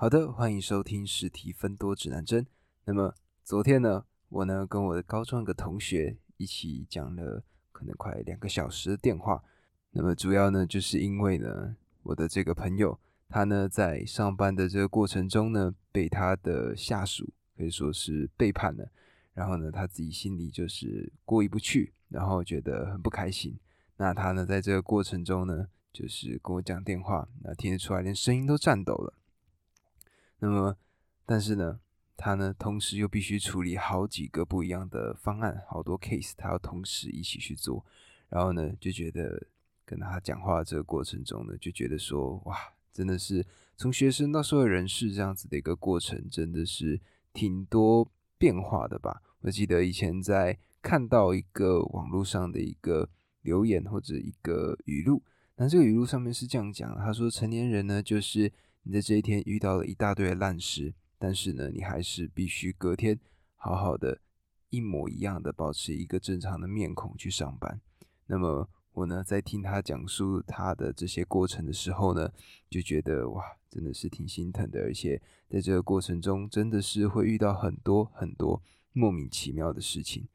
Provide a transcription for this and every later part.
好的，欢迎收听实体分多指南针。那么昨天呢，我呢跟我的高中一个同学一起讲了可能快两个小时的电话。那么主要呢，就是因为呢，我的这个朋友他呢在上班的这个过程中呢，被他的下属可以说是背叛了。然后呢，他自己心里就是过意不去，然后觉得很不开心。那他呢，在这个过程中呢，就是跟我讲电话，那听得出来连声音都颤抖了。那么，但是呢，他呢，同时又必须处理好几个不一样的方案，好多 case，他要同时一起去做。然后呢，就觉得跟他讲话这个过程中呢，就觉得说，哇，真的是从学生到社会人士这样子的一个过程，真的是挺多。变化的吧。我记得以前在看到一个网络上的一个留言或者一个语录，那这个语录上面是这样讲：他说，成年人呢，就是在这一天遇到了一大堆烂事，但是呢，你还是必须隔天好好的一模一样的保持一个正常的面孔去上班。那么我呢，在听他讲述他的这些过程的时候呢，就觉得哇。真的是挺心疼的，而且在这个过程中，真的是会遇到很多很多莫名其妙的事情。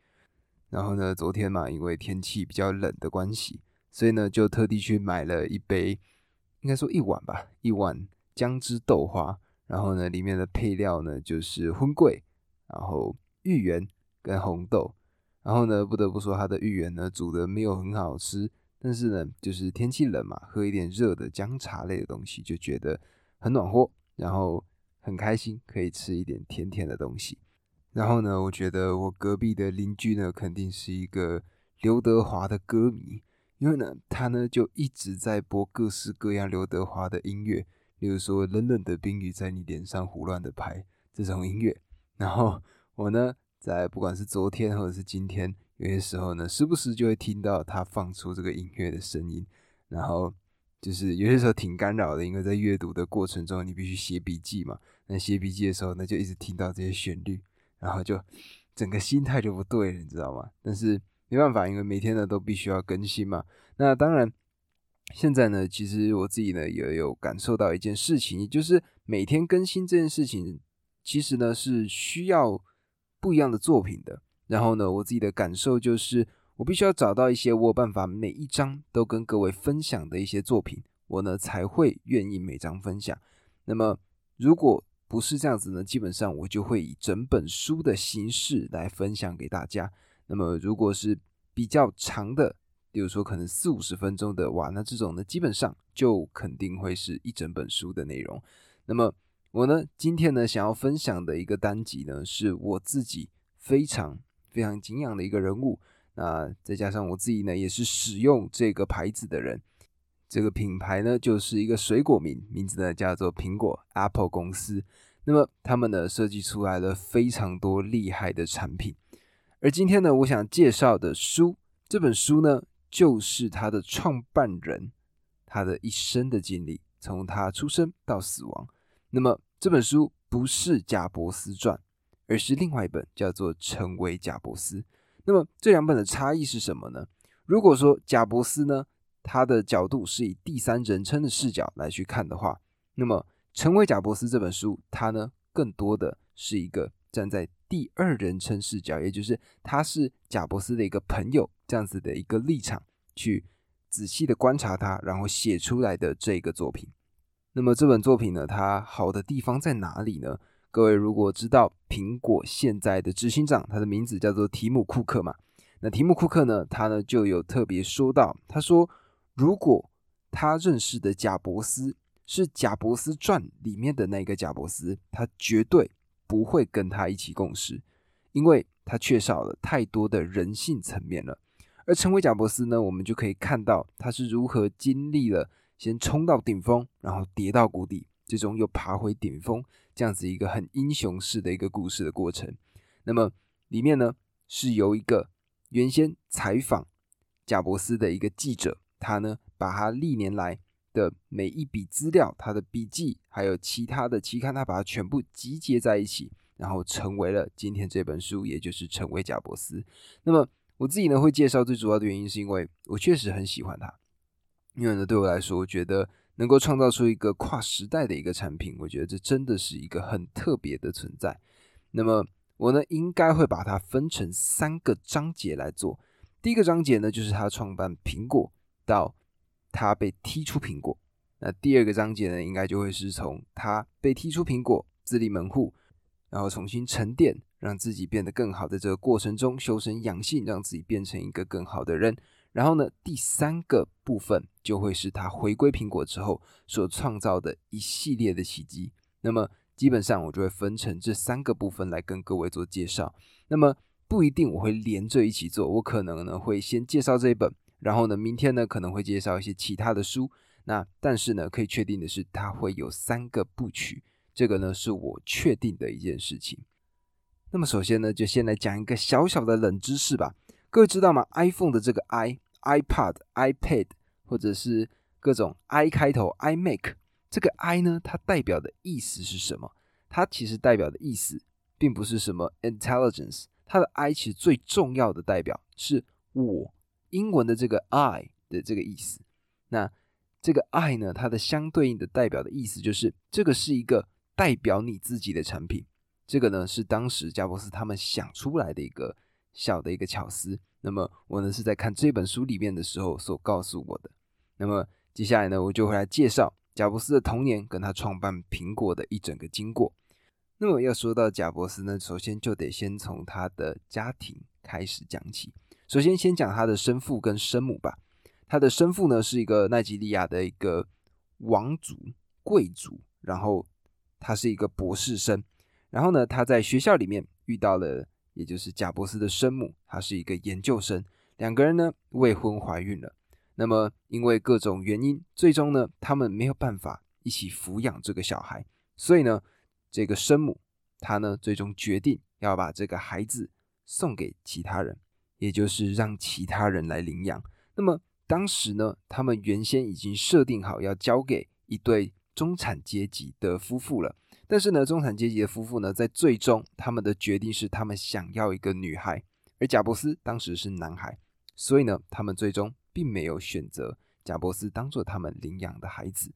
然后呢，昨天嘛，因为天气比较冷的关系，所以呢，就特地去买了一杯，应该说一碗吧，一碗姜汁豆花。然后呢，里面的配料呢就是荤桂，然后芋圆跟红豆。然后呢，不得不说，它的芋圆呢煮的没有很好吃，但是呢，就是天气冷嘛，喝一点热的姜茶类的东西，就觉得。很暖和，然后很开心，可以吃一点甜甜的东西。然后呢，我觉得我隔壁的邻居呢，肯定是一个刘德华的歌迷，因为呢，他呢就一直在播各式各样刘德华的音乐，比如说冷冷的冰雨在你脸上胡乱的拍这种音乐。然后我呢，在不管是昨天或者是今天，有些时候呢，时不时就会听到他放出这个音乐的声音，然后。就是有些时候挺干扰的，因为在阅读的过程中，你必须写笔记嘛。那写笔记的时候，那就一直听到这些旋律，然后就整个心态就不对了，你知道吗？但是没办法，因为每天呢都必须要更新嘛。那当然，现在呢，其实我自己呢也有感受到一件事情，就是每天更新这件事情，其实呢是需要不一样的作品的。然后呢，我自己的感受就是。我必须要找到一些我有办法每一章都跟各位分享的一些作品，我呢才会愿意每章分享。那么如果不是这样子呢，基本上我就会以整本书的形式来分享给大家。那么如果是比较长的，比如说可能四五十分钟的，哇，那这种呢基本上就肯定会是一整本书的内容。那么我呢今天呢想要分享的一个单集呢，是我自己非常非常敬仰的一个人物。那再加上我自己呢，也是使用这个牌子的人，这个品牌呢就是一个水果名，名字呢叫做苹果 Apple 公司。那么他们呢设计出来了非常多厉害的产品，而今天呢我想介绍的书，这本书呢就是他的创办人他的一生的经历，从他出生到死亡。那么这本书不是贾伯斯传，而是另外一本叫做《成为贾伯斯》。那么这两本的差异是什么呢？如果说贾伯斯呢，他的角度是以第三人称的视角来去看的话，那么《成为贾伯斯》这本书，它呢更多的是一个站在第二人称视角，也就是他是贾伯斯的一个朋友这样子的一个立场去仔细的观察他，然后写出来的这个作品。那么这本作品呢，它好的地方在哪里呢？各位如果知道苹果现在的执行长，他的名字叫做提姆库克嘛？那提姆库克呢，他呢就有特别说到，他说如果他认识的贾伯斯是贾伯斯传里面的那个贾伯斯，他绝对不会跟他一起共事，因为他缺少了太多的人性层面了。而成为贾伯斯呢，我们就可以看到他是如何经历了先冲到顶峰，然后跌到谷底。最终又爬回顶峰，这样子一个很英雄式的一个故事的过程。那么里面呢，是由一个原先采访贾伯斯的一个记者，他呢把他历年来的每一笔资料、他的笔记，还有其他的期刊，他把它全部集结在一起，然后成为了今天这本书，也就是成为贾伯斯。那么我自己呢会介绍最主要的原因，是因为我确实很喜欢他，因为呢对我来说，我觉得。能够创造出一个跨时代的一个产品，我觉得这真的是一个很特别的存在。那么我呢，应该会把它分成三个章节来做。第一个章节呢，就是他创办苹果到他被踢出苹果。那第二个章节呢，应该就会是从他被踢出苹果，自立门户，然后重新沉淀，让自己变得更好的这个过程中修身养性，让自己变成一个更好的人。然后呢，第三个部分就会是他回归苹果之后所创造的一系列的奇迹。那么基本上我就会分成这三个部分来跟各位做介绍。那么不一定我会连着一起做，我可能呢会先介绍这一本，然后呢明天呢可能会介绍一些其他的书。那但是呢可以确定的是，它会有三个部曲，这个呢是我确定的一件事情。那么首先呢就先来讲一个小小的冷知识吧。各位知道吗？iPhone 的这个 i。iPad、iPad，或者是各种 i 开头，iMac，这个 i 呢，它代表的意思是什么？它其实代表的意思并不是什么 intelligence，它的 i 其实最重要的代表是我，英文的这个 I 的这个意思。那这个 I 呢，它的相对应的代表的意思就是这个是一个代表你自己的产品。这个呢，是当时贾伯斯他们想出来的一个小的一个巧思。那么我呢是在看这本书里面的时候所告诉我的。那么接下来呢，我就会来介绍贾伯斯的童年跟他创办苹果的一整个经过。那么要说到贾伯斯呢，首先就得先从他的家庭开始讲起。首先先讲他的生父跟生母吧。他的生父呢是一个奈及利亚的一个王族贵族，然后他是一个博士生，然后呢他在学校里面遇到了。也就是贾伯斯的生母，她是一个研究生，两个人呢未婚怀孕了。那么因为各种原因，最终呢他们没有办法一起抚养这个小孩，所以呢这个生母她呢最终决定要把这个孩子送给其他人，也就是让其他人来领养。那么当时呢他们原先已经设定好要交给一对中产阶级的夫妇了。但是呢，中产阶级的夫妇呢，在最终他们的决定是，他们想要一个女孩，而贾伯斯当时是男孩，所以呢，他们最终并没有选择贾伯斯当做他们领养的孩子。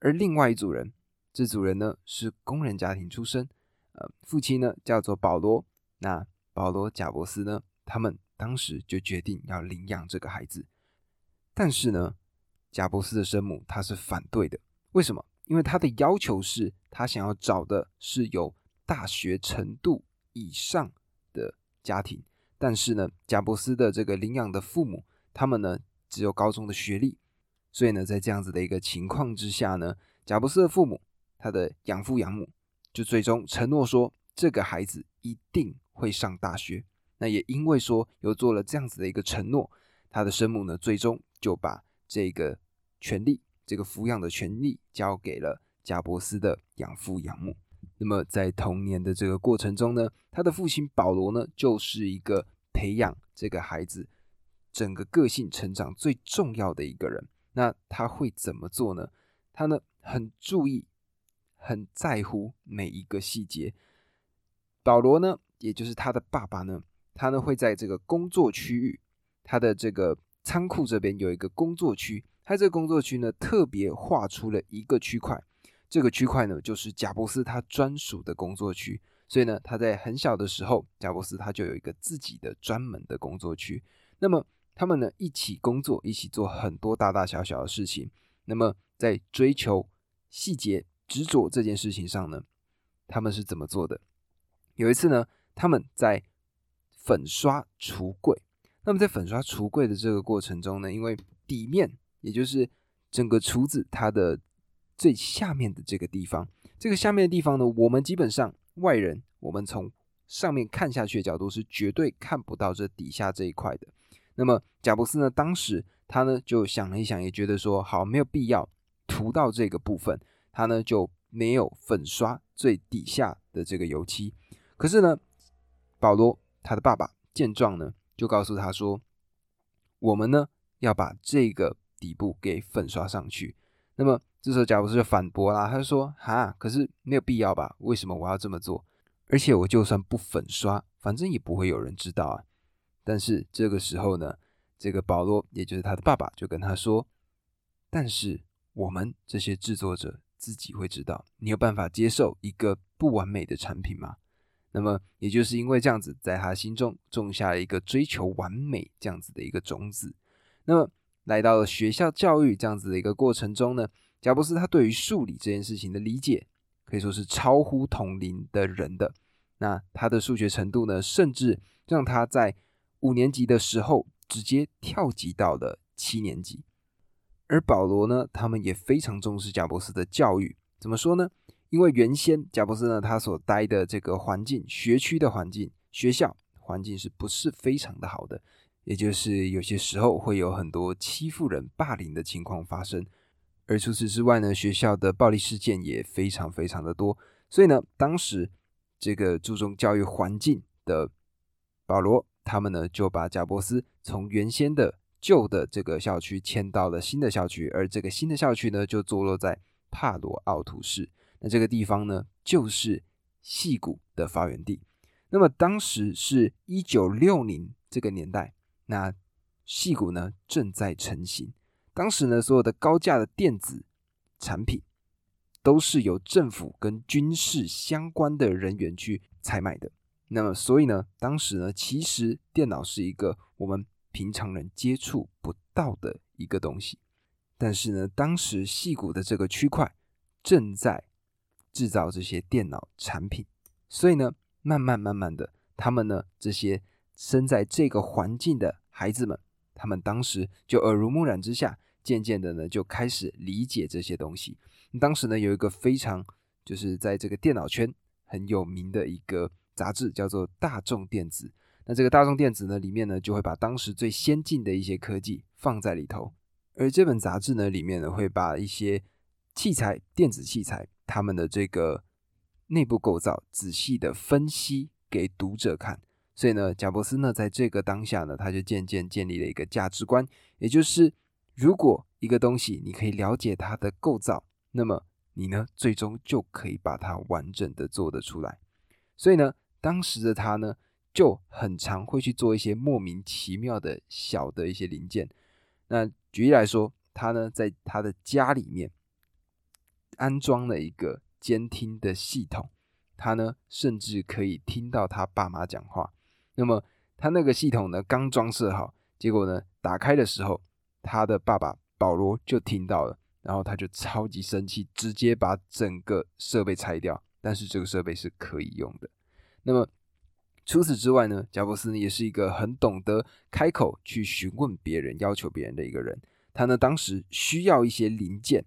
而另外一组人，这组人呢是工人家庭出身，呃，父亲呢叫做保罗，那保罗贾伯斯呢，他们当时就决定要领养这个孩子。但是呢，贾伯斯的生母她是反对的，为什么？因为他的要求是，他想要找的是有大学程度以上的家庭，但是呢，贾伯斯的这个领养的父母，他们呢只有高中的学历，所以呢，在这样子的一个情况之下呢，贾伯斯的父母，他的养父养母，就最终承诺说，这个孩子一定会上大学。那也因为说有做了这样子的一个承诺，他的生母呢，最终就把这个权利。这个抚养的权利交给了贾伯斯的养父养母。那么在童年的这个过程中呢，他的父亲保罗呢，就是一个培养这个孩子整个个性成长最重要的一个人。那他会怎么做呢？他呢很注意、很在乎每一个细节。保罗呢，也就是他的爸爸呢，他呢会在这个工作区域，他的这个仓库这边有一个工作区。他这个工作区呢，特别划出了一个区块，这个区块呢，就是贾伯斯他专属的工作区。所以呢，他在很小的时候，贾伯斯他就有一个自己的专门的工作区。那么他们呢，一起工作，一起做很多大大小小的事情。那么在追求细节、执着这件事情上呢，他们是怎么做的？有一次呢，他们在粉刷橱柜。那么在粉刷橱柜的这个过程中呢，因为底面也就是整个厨子它的最下面的这个地方，这个下面的地方呢，我们基本上外人，我们从上面看下去的角度是绝对看不到这底下这一块的。那么贾伯斯呢，当时他呢就想了一想，也觉得说好没有必要涂到这个部分，他呢就没有粉刷最底下的这个油漆。可是呢，保罗他的爸爸见状呢，就告诉他说，我们呢。要把这个底部给粉刷上去，那么这时候贾博士就反驳啦，他就说：“哈，可是没有必要吧？为什么我要这么做？而且我就算不粉刷，反正也不会有人知道啊。”但是这个时候呢，这个保罗，也就是他的爸爸，就跟他说：“但是我们这些制作者自己会知道，你有办法接受一个不完美的产品吗？那么，也就是因为这样子，在他心中种下了一个追求完美这样子的一个种子。那么，来到了学校教育这样子的一个过程中呢，贾伯斯他对于数理这件事情的理解，可以说是超乎同龄的人的。那他的数学程度呢，甚至让他在五年级的时候直接跳级到了七年级。而保罗呢，他们也非常重视贾伯斯的教育。怎么说呢？因为原先贾伯斯呢，他所待的这个环境、学区的环境、学校环境是不是非常的好的？也就是有些时候会有很多欺负人、霸凌的情况发生。而除此之外呢，学校的暴力事件也非常非常的多。所以呢，当时这个注重教育环境的保罗，他们呢就把贾伯斯从原先的旧的这个校区迁到了新的校区，而这个新的校区呢就坐落在帕罗奥图市。那这个地方呢就是戏谷的发源地。那么当时是一九六零这个年代，那戏谷呢正在成型。当时呢所有的高价的电子产品都是由政府跟军事相关的人员去采买的。那么所以呢，当时呢其实电脑是一个我们。平常人接触不到的一个东西，但是呢，当时戏谷的这个区块正在制造这些电脑产品，所以呢，慢慢慢慢的，他们呢这些生在这个环境的孩子们，他们当时就耳濡目染之下，渐渐的呢就开始理解这些东西。当时呢有一个非常就是在这个电脑圈很有名的一个杂志，叫做《大众电子》。那这个大众电子呢，里面呢就会把当时最先进的一些科技放在里头，而这本杂志呢里面呢会把一些器材、电子器材它们的这个内部构造仔细的分析给读者看。所以呢，贾伯斯呢在这个当下呢，他就渐渐建立了一个价值观，也就是如果一个东西你可以了解它的构造，那么你呢最终就可以把它完整的做得出来。所以呢，当时的他呢。就很常会去做一些莫名其妙的小的一些零件。那举例来说，他呢在他的家里面安装了一个监听的系统，他呢甚至可以听到他爸妈讲话。那么他那个系统呢刚装设好，结果呢打开的时候，他的爸爸保罗就听到了，然后他就超级生气，直接把整个设备拆掉。但是这个设备是可以用的。那么。除此之外呢，贾伯斯呢也是一个很懂得开口去询问别人、要求别人的一个人。他呢当时需要一些零件，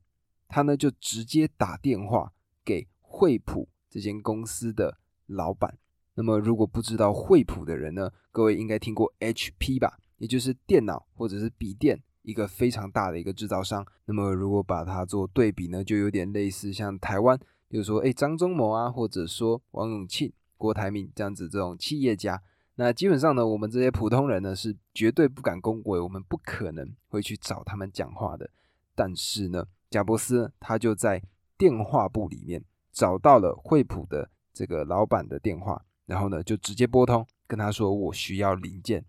他呢就直接打电话给惠普这间公司的老板。那么如果不知道惠普的人呢，各位应该听过 HP 吧？也就是电脑或者是笔电一个非常大的一个制造商。那么如果把它做对比呢，就有点类似像台湾，比如说哎张忠谋啊，或者说王永庆。郭台铭这样子这种企业家，那基本上呢，我们这些普通人呢是绝对不敢恭维，我们不可能会去找他们讲话的。但是呢，贾伯斯他就在电话簿里面找到了惠普的这个老板的电话，然后呢就直接拨通，跟他说我需要零件。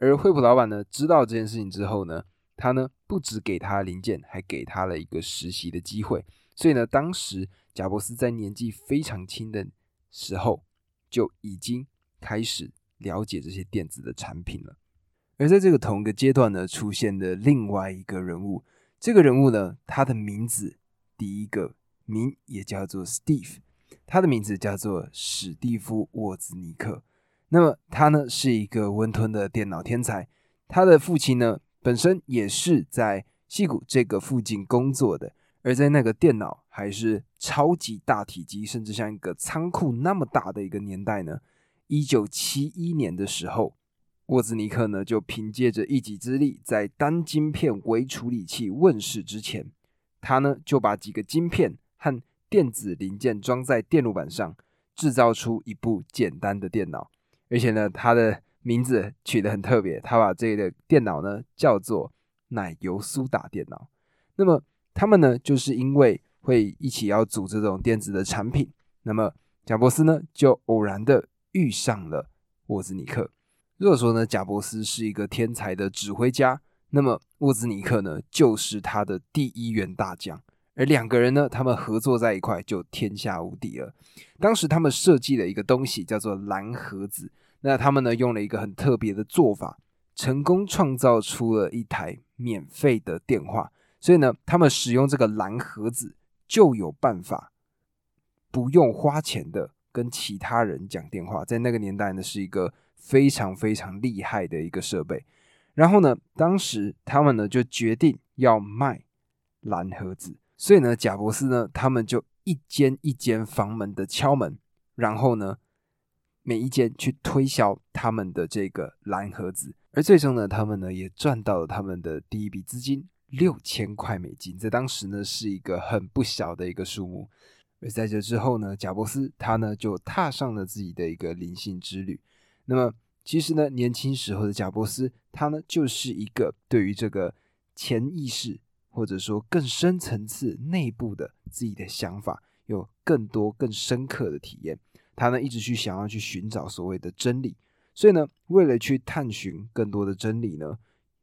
而惠普老板呢知道这件事情之后呢，他呢不止给他零件，还给他了一个实习的机会。所以呢，当时贾伯斯在年纪非常轻的时候。就已经开始了解这些电子的产品了。而在这个同一个阶段呢，出现的另外一个人物，这个人物呢，他的名字第一个名也叫做 Steve，他的名字叫做史蒂夫沃兹尼克。那么他呢是一个温吞的电脑天才，他的父亲呢本身也是在戏谷这个附近工作的。而在那个电脑还是超级大体积，甚至像一个仓库那么大的一个年代呢，一九七一年的时候，沃兹尼克呢就凭借着一己之力，在单晶片微处理器问世之前，他呢就把几个晶片和电子零件装在电路板上，制造出一部简单的电脑。而且呢，他的名字取得很特别，他把这个电脑呢叫做奶油苏打电脑。那么他们呢，就是因为会一起要组这种电子的产品，那么贾伯斯呢，就偶然的遇上了沃兹尼克。如果说呢，贾伯斯是一个天才的指挥家，那么沃兹尼克呢，就是他的第一员大将。而两个人呢，他们合作在一块就天下无敌了。当时他们设计了一个东西，叫做蓝盒子。那他们呢，用了一个很特别的做法，成功创造出了一台免费的电话。所以呢，他们使用这个蓝盒子，就有办法不用花钱的跟其他人讲电话。在那个年代呢，是一个非常非常厉害的一个设备。然后呢，当时他们呢就决定要卖蓝盒子。所以呢，贾伯斯呢，他们就一间一间房门的敲门，然后呢，每一间去推销他们的这个蓝盒子，而最终呢，他们呢也赚到了他们的第一笔资金六千块美金，在当时呢是一个很不小的一个数目。而在这之后呢，贾伯斯他呢就踏上了自己的一个灵性之旅。那么其实呢，年轻时候的贾伯斯，他呢就是一个对于这个潜意识。或者说更深层次内部的自己的想法，有更多更深刻的体验。他呢一直去想要去寻找所谓的真理，所以呢，为了去探寻更多的真理呢，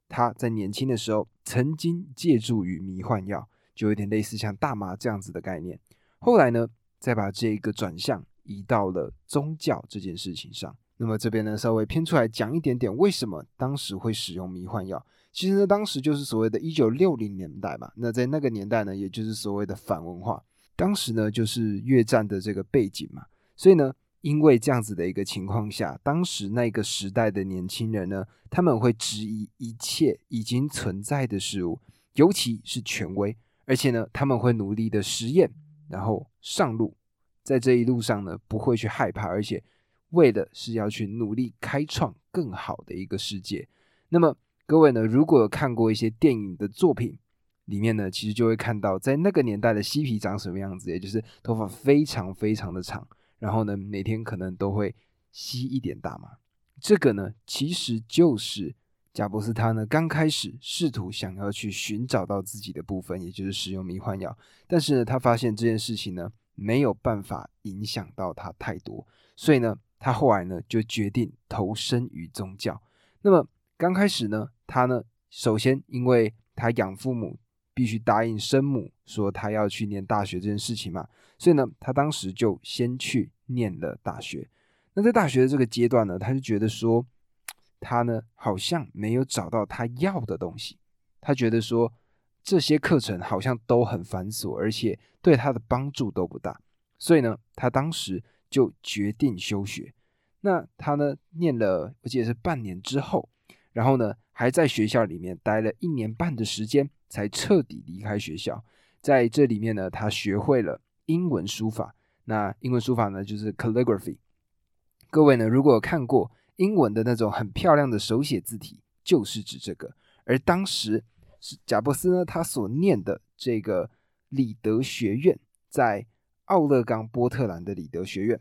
他在年轻的时候曾经借助于迷幻药，就有点类似像大麻这样子的概念。后来呢，再把这个转向移到了宗教这件事情上。那么这边呢，稍微偏出来讲一点点，为什么当时会使用迷幻药？其实呢，当时就是所谓的一九六零年代嘛。那在那个年代呢，也就是所谓的反文化。当时呢，就是越战的这个背景嘛。所以呢，因为这样子的一个情况下，当时那个时代的年轻人呢，他们会质疑一切已经存在的事物，尤其是权威。而且呢，他们会努力的实验，然后上路，在这一路上呢，不会去害怕，而且为的是要去努力开创更好的一个世界。那么。各位呢，如果有看过一些电影的作品，里面呢，其实就会看到，在那个年代的嬉皮长什么样子，也就是头发非常非常的长，然后呢，每天可能都会吸一点大麻。这个呢，其实就是贾伯斯他呢刚开始试图想要去寻找到自己的部分，也就是使用迷幻药，但是呢，他发现这件事情呢没有办法影响到他太多，所以呢，他后来呢就决定投身于宗教。那么刚开始呢。他呢，首先因为他养父母必须答应生母说他要去念大学这件事情嘛，所以呢，他当时就先去念了大学。那在大学的这个阶段呢，他就觉得说，他呢好像没有找到他要的东西。他觉得说这些课程好像都很繁琐，而且对他的帮助都不大。所以呢，他当时就决定休学。那他呢念了，我记得是半年之后，然后呢。还在学校里面待了一年半的时间，才彻底离开学校。在这里面呢，他学会了英文书法。那英文书法呢，就是 calligraphy。各位呢，如果有看过英文的那种很漂亮的手写字体，就是指这个。而当时是贾伯斯呢，他所念的这个里德学院，在奥勒冈波特兰的里德学院，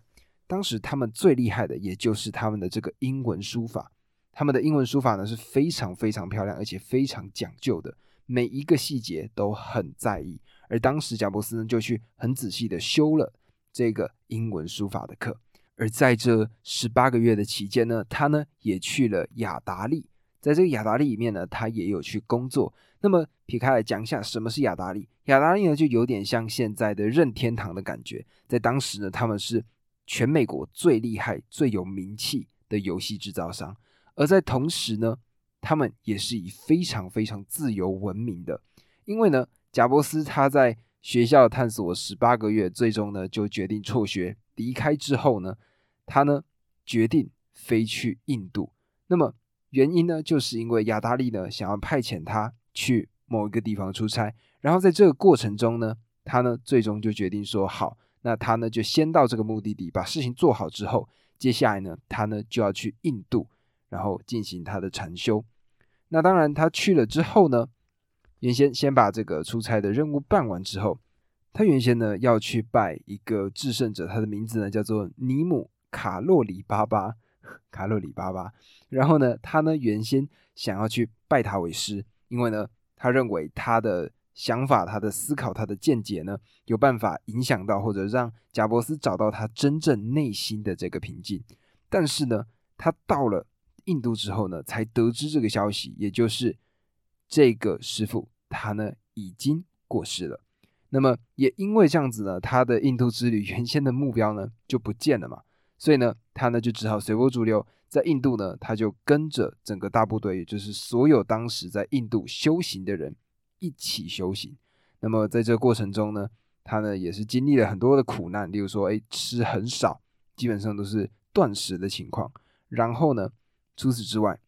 当时他们最厉害的，也就是他们的这个英文书法。他们的英文书法呢是非常非常漂亮，而且非常讲究的，每一个细节都很在意。而当时贾伯斯呢就去很仔细的修了这个英文书法的课。而在这十八个月的期间呢，他呢也去了雅达利，在这个雅达利里面呢，他也有去工作。那么撇开来讲一下，什么是雅达利？雅达利呢就有点像现在的任天堂的感觉，在当时呢，他们是全美国最厉害、最有名气的游戏制造商。而在同时呢，他们也是以非常非常自由闻名的。因为呢，贾伯斯他在学校探索十八个月，最终呢就决定辍学离开之后呢，他呢决定飞去印度。那么原因呢，就是因为亚达利呢想要派遣他去某一个地方出差。然后在这个过程中呢，他呢最终就决定说好，那他呢就先到这个目的地，把事情做好之后，接下来呢他呢就要去印度。然后进行他的禅修。那当然，他去了之后呢，原先先把这个出差的任务办完之后，他原先呢要去拜一个制胜者，他的名字呢叫做尼姆卡洛里巴巴，卡洛里巴巴。然后呢，他呢原先想要去拜他为师，因为呢，他认为他的想法、他的思考、他的见解呢，有办法影响到或者让贾伯斯找到他真正内心的这个平静。但是呢，他到了。印度之后呢，才得知这个消息，也就是这个师傅他呢已经过世了。那么也因为这样子呢，他的印度之旅 原先的目标呢就不见了嘛，所以呢，他呢就只好随波逐流，在印度呢，他就跟着整个大部队，也就是所有当时在印度修行的人一起修行。那么在这个过程中呢，他呢也是经历了很多的苦难，例如说，哎，吃很少，基本上都是断食的情况。然后呢，除此之外，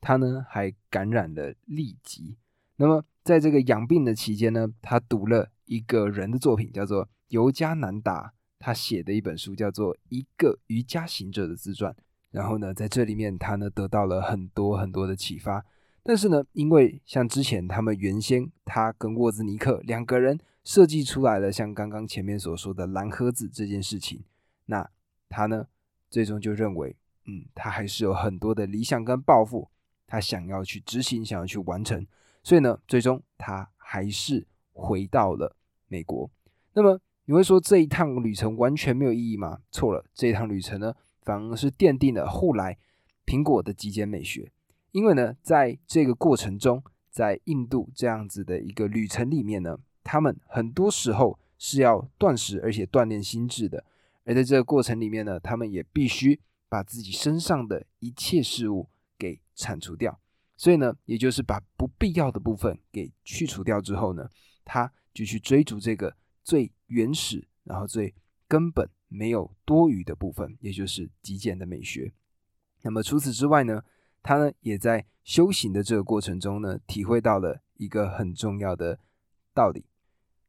他呢还感染了痢疾。那么在这个养病的期间呢，他读了。一个人的作品叫做尤加南达，他写的一本书叫做《一个瑜伽行者的自传》。然后呢，在这里面他呢得到了很多很多的启发。但是呢，因为像之前他们原先他跟沃兹尼克两个人设计出来了像刚刚前面所说的蓝盒子这件事情，那他呢最终就认为，嗯，他还是有很多的理想跟抱负，他想要去执行，想要去完成。所以呢，最终他还是回到了。美国，那么你会说这一趟旅程完全没有意义吗？错了，这一趟旅程呢，反而是奠定了后来苹果的极简美学。因为呢，在这个过程中，在印度这样子的一个旅程里面呢，他们很多时候是要断食，而且锻炼心智的。而在这个过程里面呢，他们也必须把自己身上的一切事物给铲除掉。所以呢，也就是把不必要的部分给去除掉之后呢，他。就去追逐这个最原始，然后最根本没有多余的部分，也就是极简的美学。那么除此之外呢，他呢也在修行的这个过程中呢，体会到了一个很重要的道理，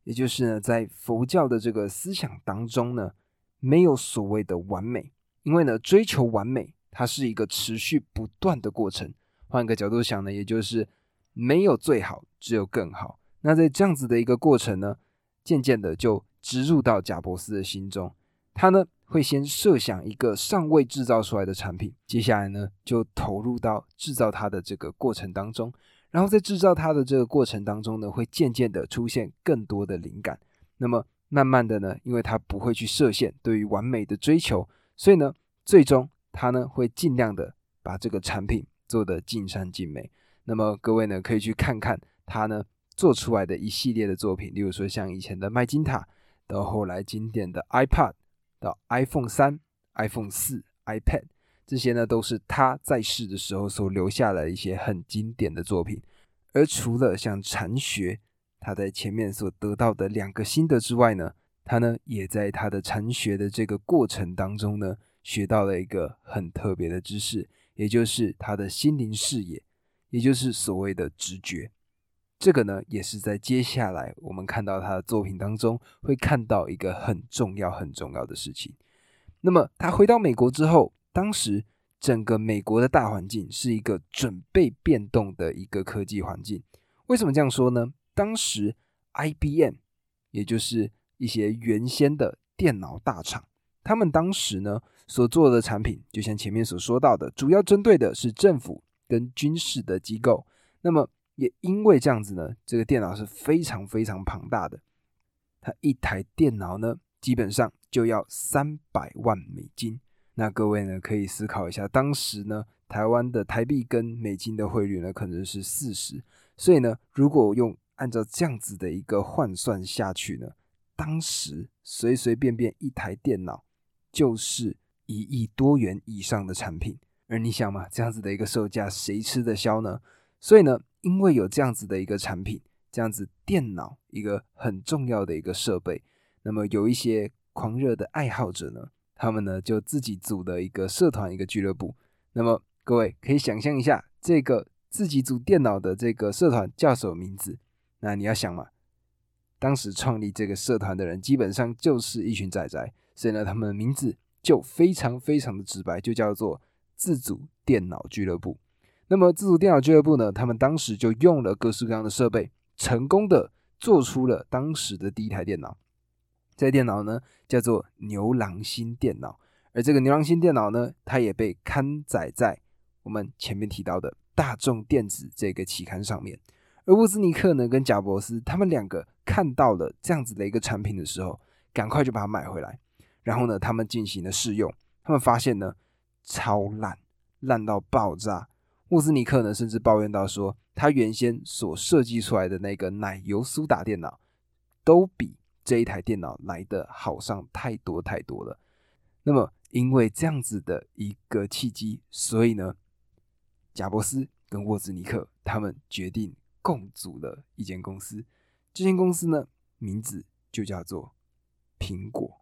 也就是呢，在佛教的这个思想当中呢，没有所谓的完美，因为呢，追求完美它是一个持续不断的过程。换个角度想呢，也就是没有最好，只有更好。那在这样子的一个过程呢，渐渐的就植入到贾伯斯的心中。他呢会先设想一个尚未制造出来的产品，接下来呢就投入到制造它的这个过程当中。然后在制造它的这个过程当中呢，会渐渐的出现更多的灵感。那么慢慢的呢，因为他不会去设限对于完美的追求，所以呢，最终他呢会尽量的把这个产品做得尽善尽美。那么各位呢可以去看看他呢。做出来的一系列的作品，例如说像以前的麦金塔，到后来经典的 iPad，到 iPhone 三、iPhone 四、iPad，这些呢都是他在世的时候所留下来一些很经典的作品。而除了像禅学，他在前面所得到的两个心得之外呢，他呢也在他的禅学的这个过程当中呢，学到了一个很特别的知识，也就是他的心灵视野，也就是所谓的直觉。这个呢，也是在接下来我们看到他的作品当中会看到一个很重要、很重要的事情。那么他回到美国之后，当时整个美国的大环境是一个准备变动的一个科技环境。为什么这样说呢？当时 IBM，也就是一些原先的电脑大厂，他们当时呢所做的产品，就像前面所说到的，主要针对的是政府跟军事的机构。那么也因为这样子呢，这个电脑是非常非常庞大的。它一台电脑呢，基本上就要三百万美金。那各位呢，可以思考一下，当时呢，台湾的台币跟美金的汇率呢，可能是四十。所以呢，如果用按照这样子的一个换算下去呢，当时随随便便一台电脑就是一亿多元以上的产品。而你想嘛，这样子的一个售价，谁吃得消呢？所以呢。因为有这样子的一个产品，这样子电脑一个很重要的一个设备，那么有一些狂热的爱好者呢，他们呢就自己组的一个社团，一个俱乐部。那么各位可以想象一下，这个自己组电脑的这个社团叫什么名字？那你要想嘛，当时创立这个社团的人基本上就是一群仔仔，所以呢，他们的名字就非常非常的直白，就叫做自主电脑俱乐部。那么自主电脑俱乐部呢？他们当时就用了各式各样的设备，成功的做出了当时的第一台电脑。这台电脑呢，叫做牛郎星电脑。而这个牛郎星电脑呢，它也被刊载在我们前面提到的大众电子这个期刊上面。而沃兹尼克呢，跟贾伯斯他们两个看到了这样子的一个产品的时候，赶快就把它买回来。然后呢，他们进行了试用，他们发现呢，超烂，烂到爆炸。沃兹尼克呢，甚至抱怨到说，他原先所设计出来的那个奶油苏打电脑，都比这一台电脑来的好上太多太多了。那么，因为这样子的一个契机，所以呢，贾伯斯跟沃兹尼克他们决定共组了一间公司。这间公司呢，名字就叫做苹果。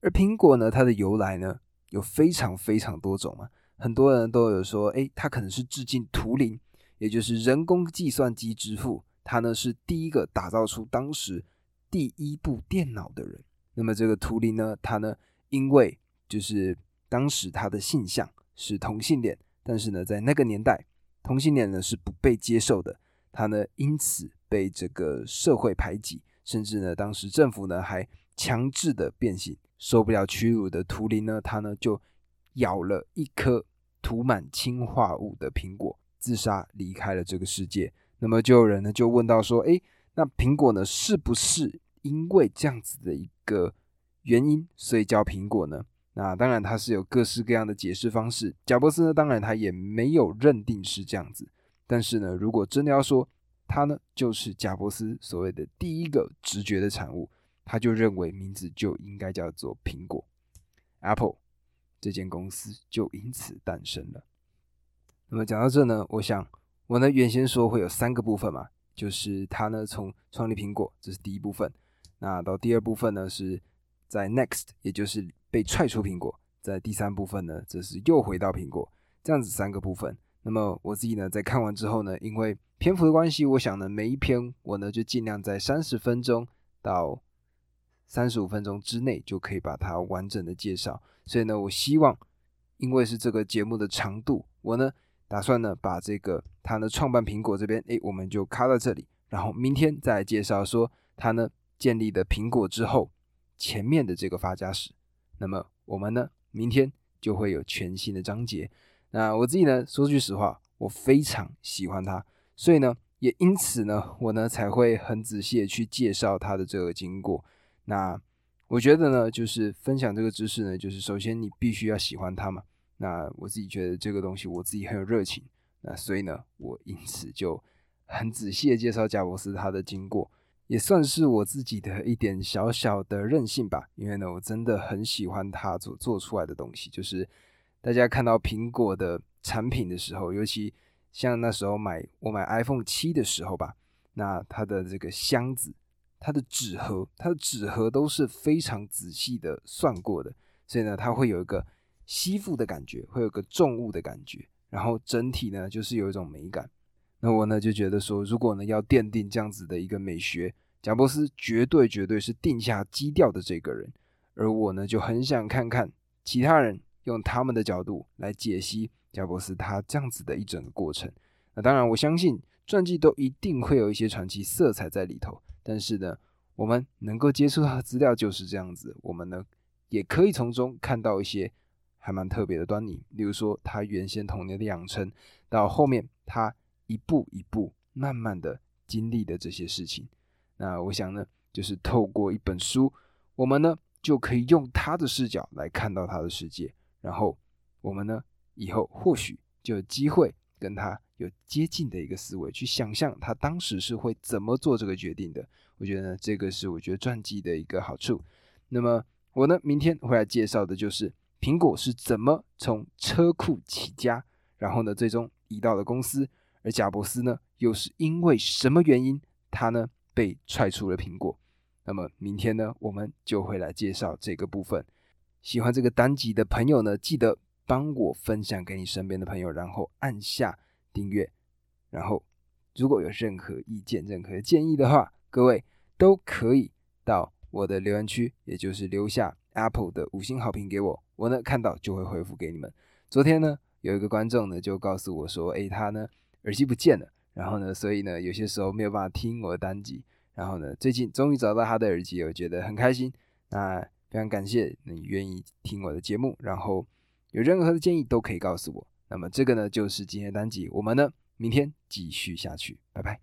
而苹果呢，它的由来呢，有非常非常多种嘛。很多人都有说，哎，它可能是致敬图灵，也就是人工计算机之父。他呢是第一个打造出当时第一部电脑的人。那么这个图灵呢，他呢，因为就是当时他的性向是同性恋，但是呢，在那个年代，同性恋呢是不被接受的。他呢因此被这个社会排挤，甚至呢，当时政府呢还强制的变性。受不了屈辱的图灵呢，他呢就咬了一颗涂满氰化物的苹果，自杀离开了这个世界。那么就有人呢就问到说：“诶，那苹果呢是不是因为这样子的一个原因，所以叫苹果呢？”那当然，它是有各式各样的解释方式。贾伯斯呢，当然他也没有认定是这样子。但是呢，如果真的要说，他呢就是贾伯斯所谓的第一个直觉的产物，他就认为名字就应该叫做苹果，Apple，这间公司就因此诞生了。那么讲到这呢，我想我呢原先说会有三个部分嘛，就是他呢从创立苹果，这是第一部分。那到第二部分呢是在 Next，也就是被踹出苹果，在第三部分呢，则是又回到苹果，这样子三个部分。那么我自己呢，在看完之后呢，因为篇幅的关系，我想呢，每一篇我呢就尽量在三十分钟到三十五分钟之内就可以把它完整的介绍。所以呢，我希望，因为是这个节目的长度，我呢打算呢把这个他呢创办苹果这边，哎，我们就卡到这里，然后明天再介绍说他呢建立的苹果之后前面的这个发家史。那么我们呢，明天就会有全新的章节。那我自己呢，说句实话，我非常喜欢他，所以呢，也因此呢，我呢才会很仔细的去介绍它的这个经过。那我觉得呢，就是分享这个知识呢，就是首先你必须要喜欢它嘛。那我自己觉得这个东西，我自己很有热情，那所以呢，我因此就很仔细的介绍贾伯斯他的经过。也算是我自己的一点小小的任性吧，因为呢，我真的很喜欢他所做出来的东西。就是大家看到苹果的产品的时候，尤其像那时候买我买 iPhone 七的时候吧，那它的这个箱子、它的纸盒、它的纸盒都是非常仔细的算过的，所以呢，它会有一个吸附的感觉，会有个重物的感觉，然后整体呢，就是有一种美感。那我呢就觉得说，如果呢要奠定这样子的一个美学，贾伯斯绝对绝对是定下基调的这个人，而我呢就很想看看其他人用他们的角度来解析贾伯斯他这样子的一整个过程。那当然，我相信传记都一定会有一些传奇色彩在里头，但是呢，我们能够接触到的资料就是这样子，我们呢也可以从中看到一些还蛮特别的端倪，例如说他原先童年的养成，到后面他。一步一步慢慢的经历的这些事情，那我想呢，就是透过一本书，我们呢就可以用他的视角来看到他的世界，然后我们呢以后或许就有机会跟他有接近的一个思维，去想象他当时是会怎么做这个决定的。我觉得呢，这个是我觉得传记的一个好处。那么我呢，明天会来介绍的就是苹果是怎么从车库起家，然后呢，最终移到了公司。而贾伯斯呢，又是因为什么原因，他呢被踹出了苹果？那么明天呢，我们就会来介绍这个部分。喜欢这个单集的朋友呢，记得帮我分享给你身边的朋友，然后按下订阅。然后如果有任何意见、任何建议的话，各位都可以到我的留言区，也就是留下 Apple 的五星好评给我，我呢看到就会回复给你们。昨天呢，有一个观众呢就告诉我说，诶，他呢。耳机不见了，然后呢，所以呢，有些时候没有办法听我的单集。然后呢，最近终于找到他的耳机，我觉得很开心。那非常感谢你愿意听我的节目，然后有任何的建议都可以告诉我。那么这个呢，就是今天的单集，我们呢明天继续下去，拜拜。